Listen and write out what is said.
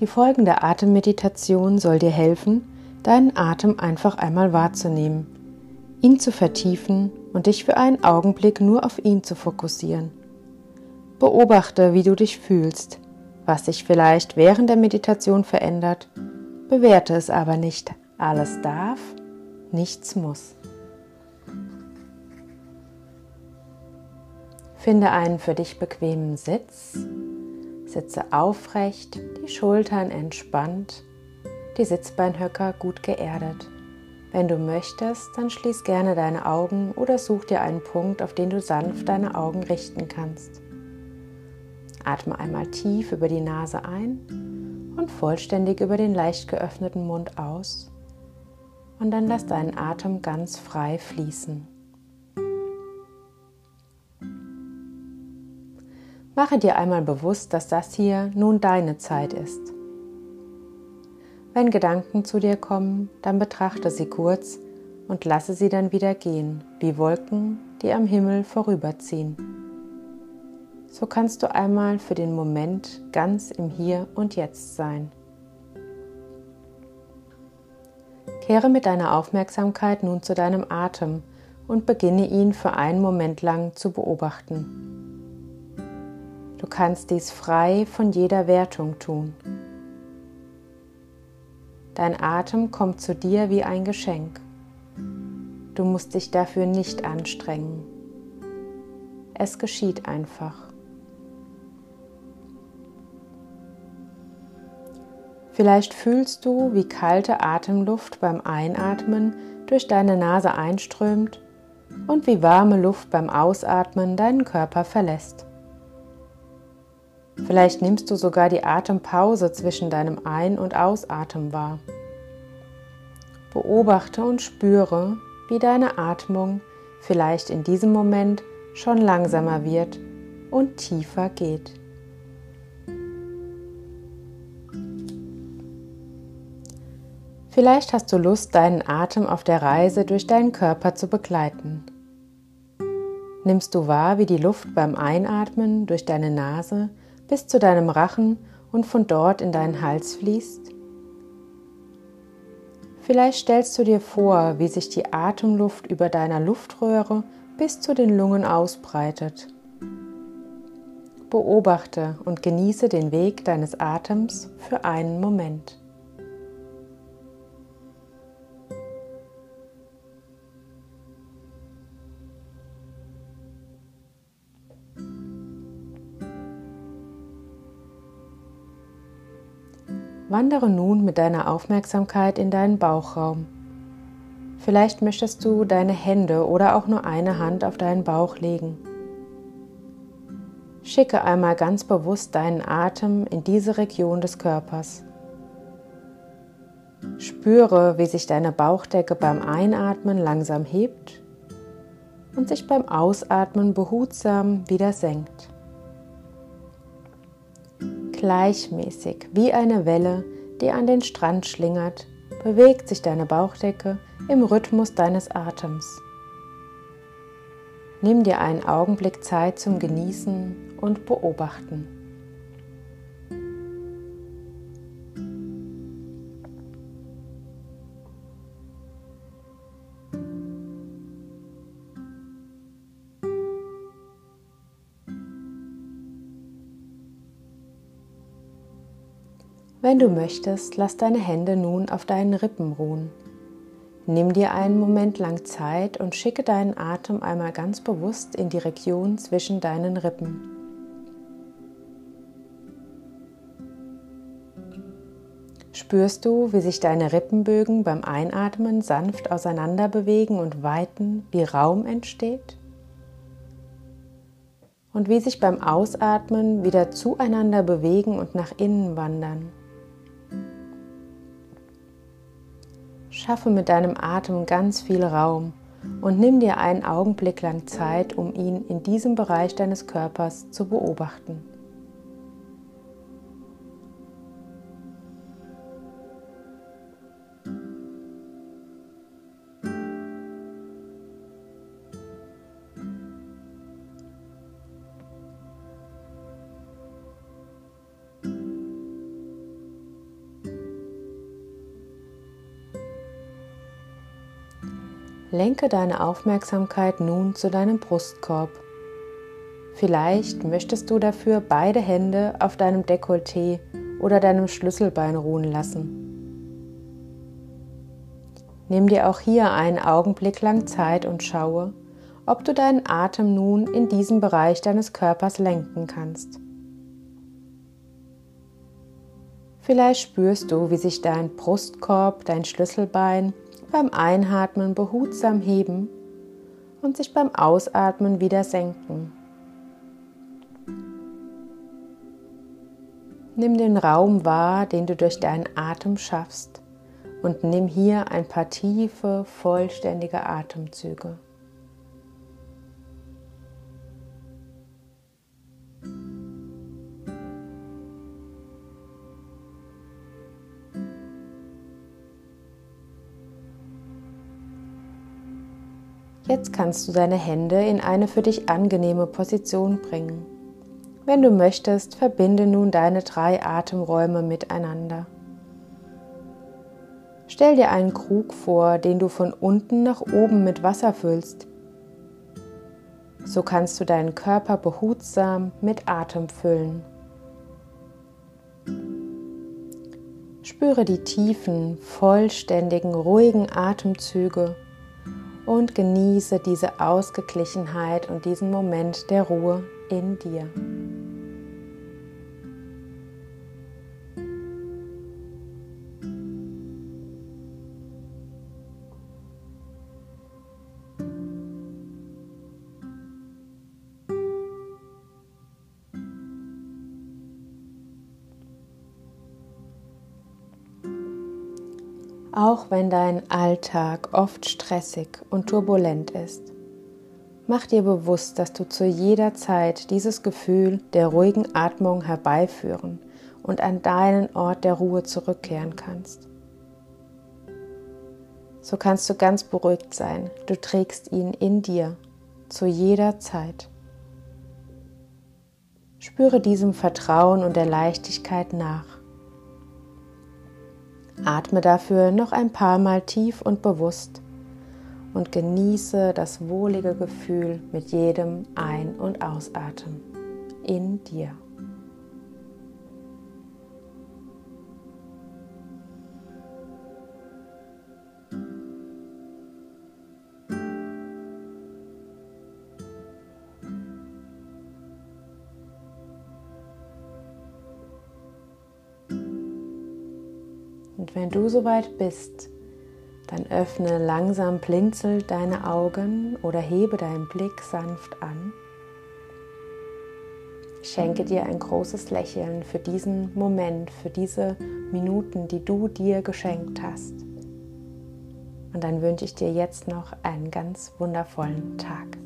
Die folgende Atemmeditation soll dir helfen, deinen Atem einfach einmal wahrzunehmen, ihn zu vertiefen und dich für einen Augenblick nur auf ihn zu fokussieren. Beobachte, wie du dich fühlst, was sich vielleicht während der Meditation verändert, bewerte es aber nicht. Alles darf, nichts muss. Finde einen für dich bequemen Sitz. Sitze aufrecht, die Schultern entspannt, die Sitzbeinhöcker gut geerdet. Wenn du möchtest, dann schließ gerne deine Augen oder such dir einen Punkt, auf den du sanft deine Augen richten kannst. Atme einmal tief über die Nase ein und vollständig über den leicht geöffneten Mund aus. Und dann lass deinen Atem ganz frei fließen. Mache dir einmal bewusst, dass das hier nun deine Zeit ist. Wenn Gedanken zu dir kommen, dann betrachte sie kurz und lasse sie dann wieder gehen, wie Wolken, die am Himmel vorüberziehen. So kannst du einmal für den Moment ganz im Hier und Jetzt sein. Kehre mit deiner Aufmerksamkeit nun zu deinem Atem und beginne ihn für einen Moment lang zu beobachten. Du kannst dies frei von jeder Wertung tun. Dein Atem kommt zu dir wie ein Geschenk. Du musst dich dafür nicht anstrengen. Es geschieht einfach. Vielleicht fühlst du, wie kalte Atemluft beim Einatmen durch deine Nase einströmt und wie warme Luft beim Ausatmen deinen Körper verlässt. Vielleicht nimmst du sogar die Atempause zwischen deinem Ein- und Ausatmen wahr. Beobachte und spüre, wie deine Atmung vielleicht in diesem Moment schon langsamer wird und tiefer geht. Vielleicht hast du Lust, deinen Atem auf der Reise durch deinen Körper zu begleiten. Nimmst du wahr, wie die Luft beim Einatmen durch deine Nase bis zu deinem Rachen und von dort in deinen Hals fließt? Vielleicht stellst du dir vor, wie sich die Atemluft über deiner Luftröhre bis zu den Lungen ausbreitet. Beobachte und genieße den Weg deines Atems für einen Moment. Wandere nun mit deiner Aufmerksamkeit in deinen Bauchraum. Vielleicht möchtest du deine Hände oder auch nur eine Hand auf deinen Bauch legen. Schicke einmal ganz bewusst deinen Atem in diese Region des Körpers. Spüre, wie sich deine Bauchdecke beim Einatmen langsam hebt und sich beim Ausatmen behutsam wieder senkt. Gleichmäßig wie eine Welle, die an den Strand schlingert, bewegt sich deine Bauchdecke im Rhythmus deines Atems. Nimm dir einen Augenblick Zeit zum Genießen und Beobachten. Wenn du möchtest, lass deine Hände nun auf deinen Rippen ruhen. Nimm dir einen Moment lang Zeit und schicke deinen Atem einmal ganz bewusst in die Region zwischen deinen Rippen. Spürst du, wie sich deine Rippenbögen beim Einatmen sanft auseinander bewegen und weiten, wie Raum entsteht? Und wie sich beim Ausatmen wieder zueinander bewegen und nach innen wandern? Schaffe mit deinem Atem ganz viel Raum und nimm dir einen Augenblick lang Zeit, um ihn in diesem Bereich deines Körpers zu beobachten. Lenke deine Aufmerksamkeit nun zu deinem Brustkorb. Vielleicht möchtest du dafür beide Hände auf deinem Dekolleté oder deinem Schlüsselbein ruhen lassen. Nimm dir auch hier einen Augenblick lang Zeit und schaue, ob du deinen Atem nun in diesem Bereich deines Körpers lenken kannst. Vielleicht spürst du, wie sich dein Brustkorb, dein Schlüsselbein beim Einatmen behutsam heben und sich beim Ausatmen wieder senken. Nimm den Raum wahr, den du durch deinen Atem schaffst und nimm hier ein paar tiefe, vollständige Atemzüge. Jetzt kannst du deine Hände in eine für dich angenehme Position bringen. Wenn du möchtest, verbinde nun deine drei Atemräume miteinander. Stell dir einen Krug vor, den du von unten nach oben mit Wasser füllst. So kannst du deinen Körper behutsam mit Atem füllen. Spüre die tiefen, vollständigen, ruhigen Atemzüge und genieße diese Ausgeglichenheit und diesen Moment der Ruhe in dir. Auch wenn dein Alltag oft stressig und turbulent ist, mach dir bewusst, dass du zu jeder Zeit dieses Gefühl der ruhigen Atmung herbeiführen und an deinen Ort der Ruhe zurückkehren kannst. So kannst du ganz beruhigt sein. Du trägst ihn in dir zu jeder Zeit. Spüre diesem Vertrauen und der Leichtigkeit nach. Atme dafür noch ein paar Mal tief und bewusst und genieße das wohlige Gefühl mit jedem Ein- und Ausatmen in dir. Und wenn du soweit bist, dann öffne langsam blinzelt deine Augen oder hebe deinen Blick sanft an. Schenke dir ein großes Lächeln für diesen Moment, für diese Minuten, die du dir geschenkt hast. Und dann wünsche ich dir jetzt noch einen ganz wundervollen Tag.